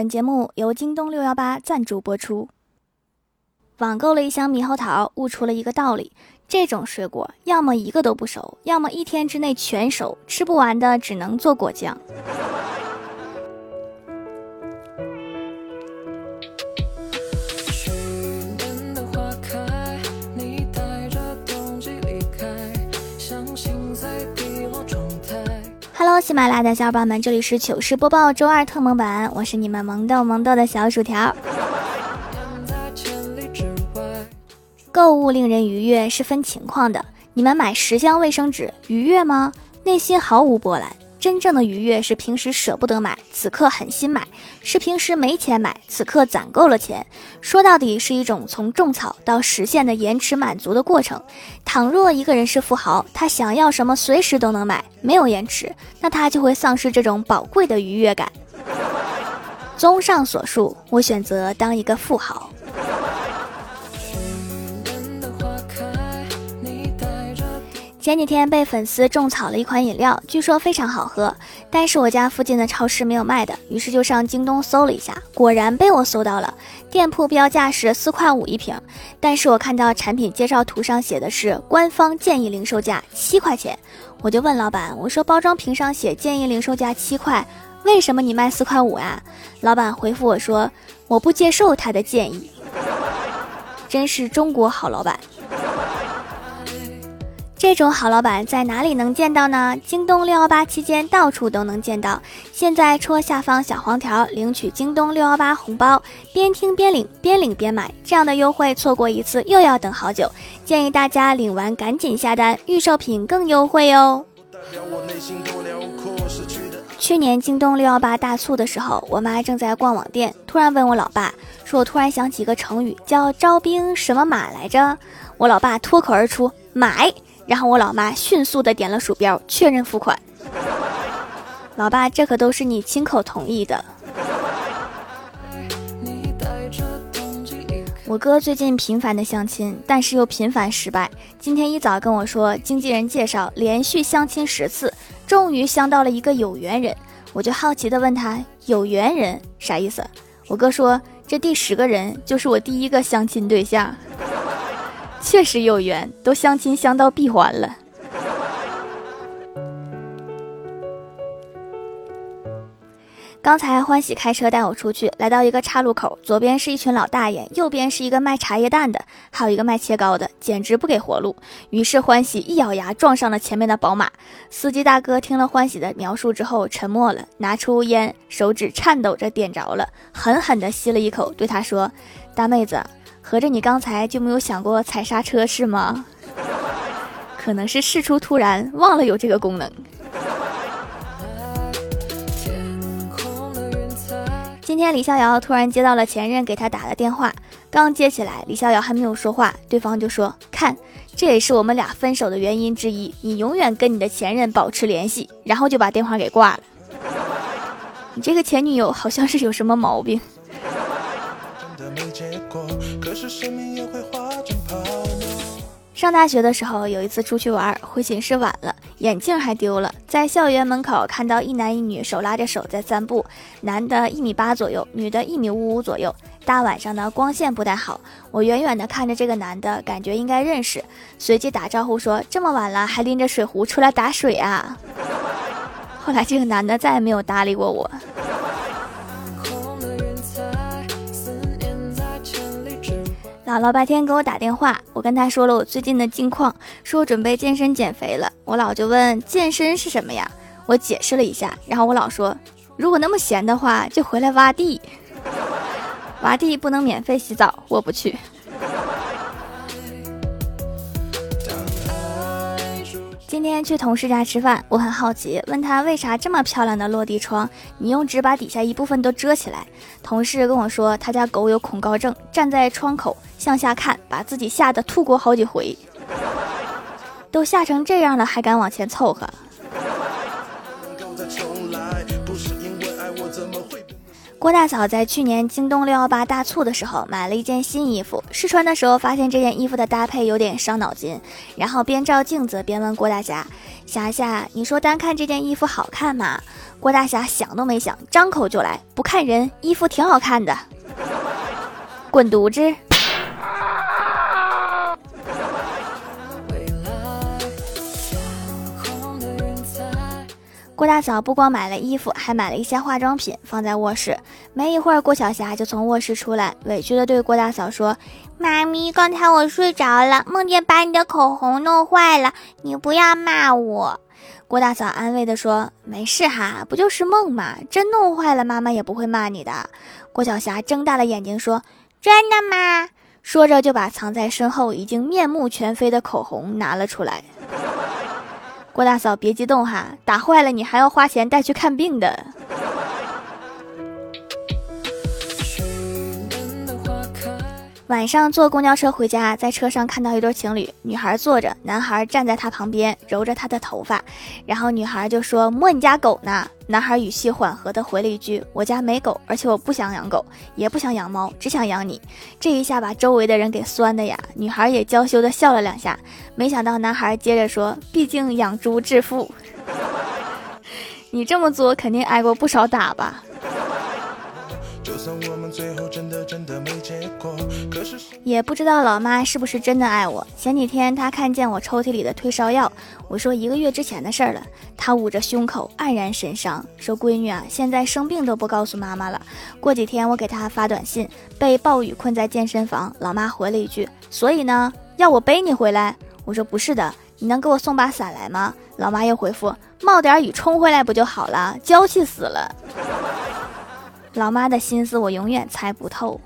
本节目由京东六幺八赞助播出。网购了一箱猕猴桃，悟出了一个道理：这种水果要么一个都不熟，要么一天之内全熟，吃不完的只能做果酱。喜马拉雅的小伙伴们，这里是糗事播报周二特蒙版，我是你们萌豆萌豆的小薯条。购物令人愉悦是分情况的，你们买十箱卫生纸愉悦吗？内心毫无波澜。真正的愉悦是平时舍不得买，此刻狠心买；是平时没钱买，此刻攒够了钱。说到底，是一种从种草到实现的延迟满足的过程。倘若一个人是富豪，他想要什么随时都能买，没有延迟，那他就会丧失这种宝贵的愉悦感。综上所述，我选择当一个富豪。前几天被粉丝种草了一款饮料，据说非常好喝，但是我家附近的超市没有卖的，于是就上京东搜了一下，果然被我搜到了。店铺标价是四块五一瓶，但是我看到产品介绍图上写的是官方建议零售价七块钱，我就问老板，我说包装瓶上写建议零售价七块，为什么你卖四块五啊？老板回复我说，我不接受他的建议。真是中国好老板。这种好老板在哪里能见到呢？京东六幺八期间到处都能见到。现在戳下方小黄条领取京东六幺八红包，边听边领，边领边买，这样的优惠错过一次又要等好久。建议大家领完赶紧下单，预售品更优惠哦。去年京东六幺八大促的时候，我妈正在逛网店，突然问我老爸，说我突然想起个成语，叫招兵什么马来着？我老爸脱口而出买。然后我老妈迅速的点了鼠标，确认付款。老爸，这可都是你亲口同意的。我哥最近频繁的相亲，但是又频繁失败。今天一早跟我说，经纪人介绍连续相亲十次，终于相到了一个有缘人。我就好奇的问他，有缘人啥意思？我哥说，这第十个人就是我第一个相亲对象。确实有缘，都相亲相到闭环了。刚才欢喜开车带我出去，来到一个岔路口，左边是一群老大爷，右边是一个卖茶叶蛋的，还有一个卖切糕的，简直不给活路。于是欢喜一咬牙撞上了前面的宝马。司机大哥听了欢喜的描述之后沉默了，拿出烟，手指颤抖着点着了，狠狠地吸了一口，对他说：“大妹子。”合着你刚才就没有想过踩刹车是吗？可能是事出突然，忘了有这个功能。今天李逍遥突然接到了前任给他打的电话，刚接起来，李逍遥还没有说话，对方就说：“看，这也是我们俩分手的原因之一，你永远跟你的前任保持联系。”然后就把电话给挂了。你这个前女友好像是有什么毛病。可是生命也会化成泡上大学的时候，有一次出去玩，回寝室晚了，眼镜还丢了。在校园门口看到一男一女手拉着手在散步，男的一米八左右，女的一米五五左右。大晚上的光线不太好，我远远的看着这个男的，感觉应该认识，随即打招呼说：“这么晚了还拎着水壶出来打水啊？” 后来这个男的再也没有搭理过我。姥姥白天给我打电话，我跟他说了我最近的近况，说我准备健身减肥了。我姥就问健身是什么呀？我解释了一下，然后我姥说，如果那么闲的话，就回来挖地。挖地不能免费洗澡，我不去。今天去同事家吃饭，我很好奇，问他为啥这么漂亮的落地窗，你用纸把底下一部分都遮起来？同事跟我说，他家狗有恐高症，站在窗口向下看，把自己吓得吐过好几回。都吓成这样了，还敢往前凑合？郭大嫂在去年京东六幺八大促的时候买了一件新衣服，试穿的时候发现这件衣服的搭配有点伤脑筋，然后边照镜子边问郭大侠：“霞霞，你说单看这件衣服好看吗？”郭大侠想都没想，张口就来：“不看人，衣服挺好看的。”滚犊子！郭大嫂不光买了衣服，还买了一些化妆品放在卧室。没一会儿，郭晓霞就从卧室出来，委屈的对郭大嫂说：“妈咪，刚才我睡着了，梦见把你的口红弄坏了，你不要骂我。”郭大嫂安慰的说：“没事哈，不就是梦嘛，真弄坏了，妈妈也不会骂你的。”郭晓霞睁大了眼睛说：“真的吗？”说着就把藏在身后已经面目全非的口红拿了出来。郭大嫂，别激动哈，打坏了你还要花钱带去看病的。晚上坐公交车回家，在车上看到一对情侣，女孩坐着，男孩站在她旁边揉着她的头发，然后女孩就说：“摸你家狗呢。”男孩语气缓和的回了一句：“我家没狗，而且我不想养狗，也不想养猫，只想养你。”这一下把周围的人给酸的呀。女孩也娇羞的笑了两下，没想到男孩接着说：“毕竟养猪致富，你这么做肯定挨过不少打吧。”也不知道老妈是不是真的爱我。前几天她看见我抽屉里的退烧药，我说一个月之前的事儿了。她捂着胸口黯然神伤，说：“闺女啊，现在生病都不告诉妈妈了。”过几天我给她发短信，被暴雨困在健身房，老妈回了一句：“所以呢，要我背你回来？”我说：“不是的，你能给我送把伞来吗？”老妈又回复：“冒点雨冲回来不就好了？娇气死了。”老妈的心思我永远猜不透。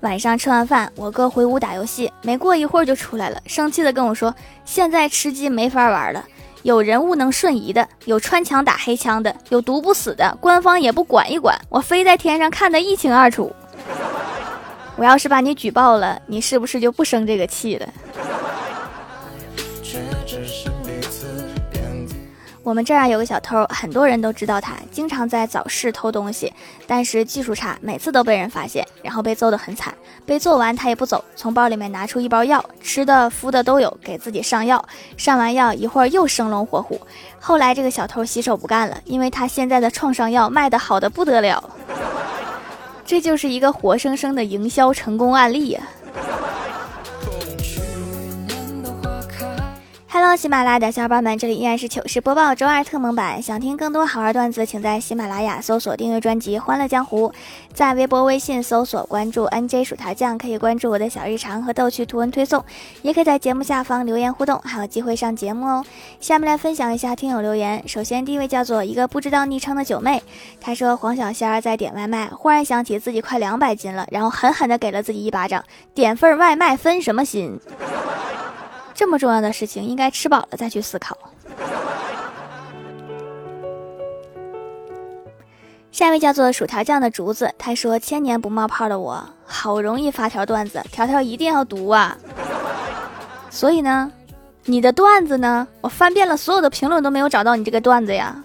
晚上吃完饭，我哥回屋打游戏，没过一会儿就出来了，生气的跟我说：“现在吃鸡没法玩了，有人物能瞬移的，有穿墙打黑枪的，有毒不死的，官方也不管一管，我飞在天上看得一清二楚。我要是把你举报了，你是不是就不生这个气了？”我们这儿有个小偷，很多人都知道他，经常在早市偷东西，但是技术差，每次都被人发现，然后被揍得很惨。被揍完他也不走，从包里面拿出一包药，吃的、敷的都有，给自己上药。上完药一会儿又生龙活虎。后来这个小偷洗手不干了，因为他现在的创伤药卖的好的不得了。这就是一个活生生的营销成功案例呀。Hello，喜马拉雅的小伙伴们，这里依然是糗事播报周二特蒙版。想听更多好玩段子，请在喜马拉雅搜索订阅专辑《欢乐江湖》，在微博、微信搜索关注 NJ 薯条酱，可以关注我的小日常和逗趣图文推送，也可以在节目下方留言互动，还有机会上节目哦。下面来分享一下听友留言。首先，第一位叫做一个不知道昵称的九妹，她说黄小仙儿在点外卖，忽然想起自己快两百斤了，然后狠狠地给了自己一巴掌，点份外卖分什么心？这么重要的事情，应该吃饱了再去思考。下一位叫做薯条酱的竹子，他说：“千年不冒泡的我，好容易发条段子，条条一定要读啊！所以呢，你的段子呢？我翻遍了所有的评论都没有找到你这个段子呀。”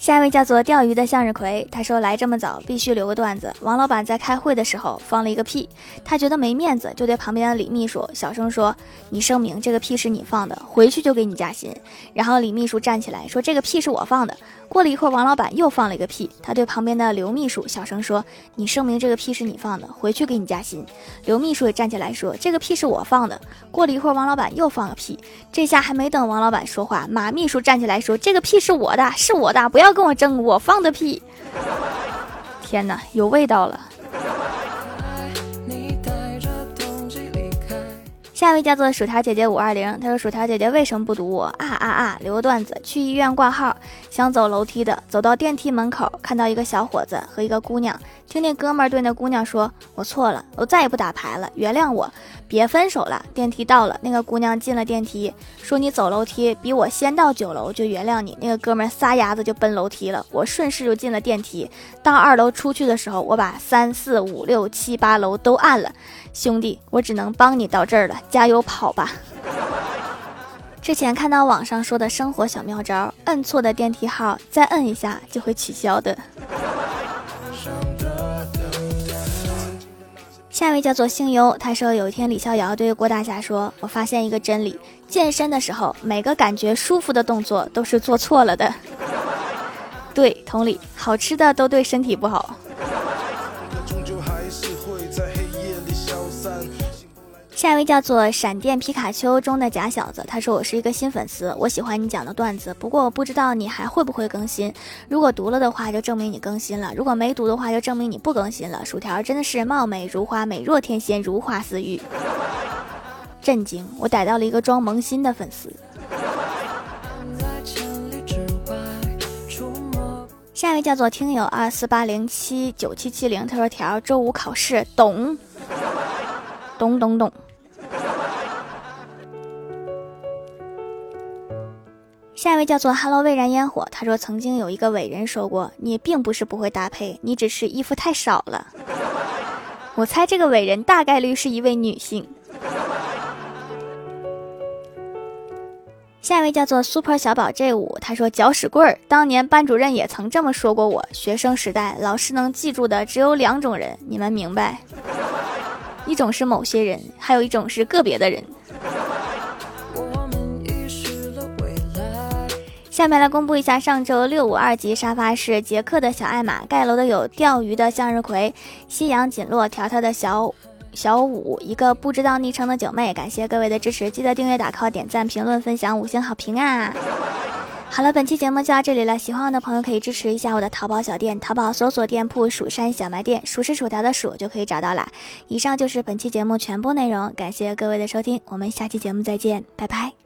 下一位叫做钓鱼的向日葵，他说来这么早必须留个段子。王老板在开会的时候放了一个屁，他觉得没面子，就对旁边的李秘书小声说：“你声明这个屁是你放的，回去就给你加薪。”然后李秘书站起来说：“这个屁是我放的。”过了一会儿，王老板又放了一个屁，他对旁边的刘秘书小声说：“你声明这个屁是你放的，回去给你加薪。”刘秘书也站起来说：“这个屁是我放的。”过了一会儿，王老板又放个屁，这下还没等王老板说话，马秘书站起来说：“这个屁是我的，是我的，不要。”跟我争，我放的屁！天哪，有味道了。下一位叫做薯条姐姐五二零，她说薯条姐姐为什么不读我啊啊啊！留个段子，去医院挂号，想走楼梯的，走到电梯门口，看到一个小伙子和一个姑娘，听那哥们儿对那姑娘说：“我错了，我再也不打牌了，原谅我，别分手了。”电梯到了，那个姑娘进了电梯，说：“你走楼梯比我先到九楼，就原谅你。”那个哥们儿撒丫子就奔楼梯了，我顺势就进了电梯，到二楼出去的时候，我把三四五六七八楼都按了。兄弟，我只能帮你到这儿了，加油跑吧！之前看到网上说的生活小妙招，摁错的电梯号再摁一下就会取消的。下一位叫做星优，他说有一天李逍遥对郭大侠说：“我发现一个真理，健身的时候每个感觉舒服的动作都是做错了的。”对，同理，好吃的都对身体不好。下一位叫做闪电皮卡丘中的假小子，他说我是一个新粉丝，我喜欢你讲的段子，不过我不知道你还会不会更新。如果读了的话，就证明你更新了；如果没读的话，就证明你不更新了。薯条真的是貌美如花，美若天仙，如花似玉。震惊！我逮到了一个装萌新的粉丝。下一位叫做听友二四八零七九七七零，他说条周五考试，懂，懂懂懂。下一位叫做 Hello 未燃烟火，他说曾经有一个伟人说过，你并不是不会搭配，你只是衣服太少了。我猜这个伟人大概率是一位女性。下一位叫做 Super 小宝 J 五，他说搅屎棍儿，当年班主任也曾这么说过我。学生时代，老师能记住的只有两种人，你们明白？一种是某些人，还有一种是个别的人。下面来公布一下上周六五二级沙发是杰克的小爱玛，盖楼的有钓鱼的向日葵，夕阳锦落条条的小小五，一个不知道昵称的九妹。感谢各位的支持，记得订阅、打 call、点赞、评论、分享、五星好评啊！好了，本期节目就到这里了，喜欢我的朋友可以支持一下我的淘宝小店，淘宝搜索店铺“蜀山小卖店”，数是薯条的数就可以找到了。以上就是本期节目全部内容，感谢各位的收听，我们下期节目再见，拜拜。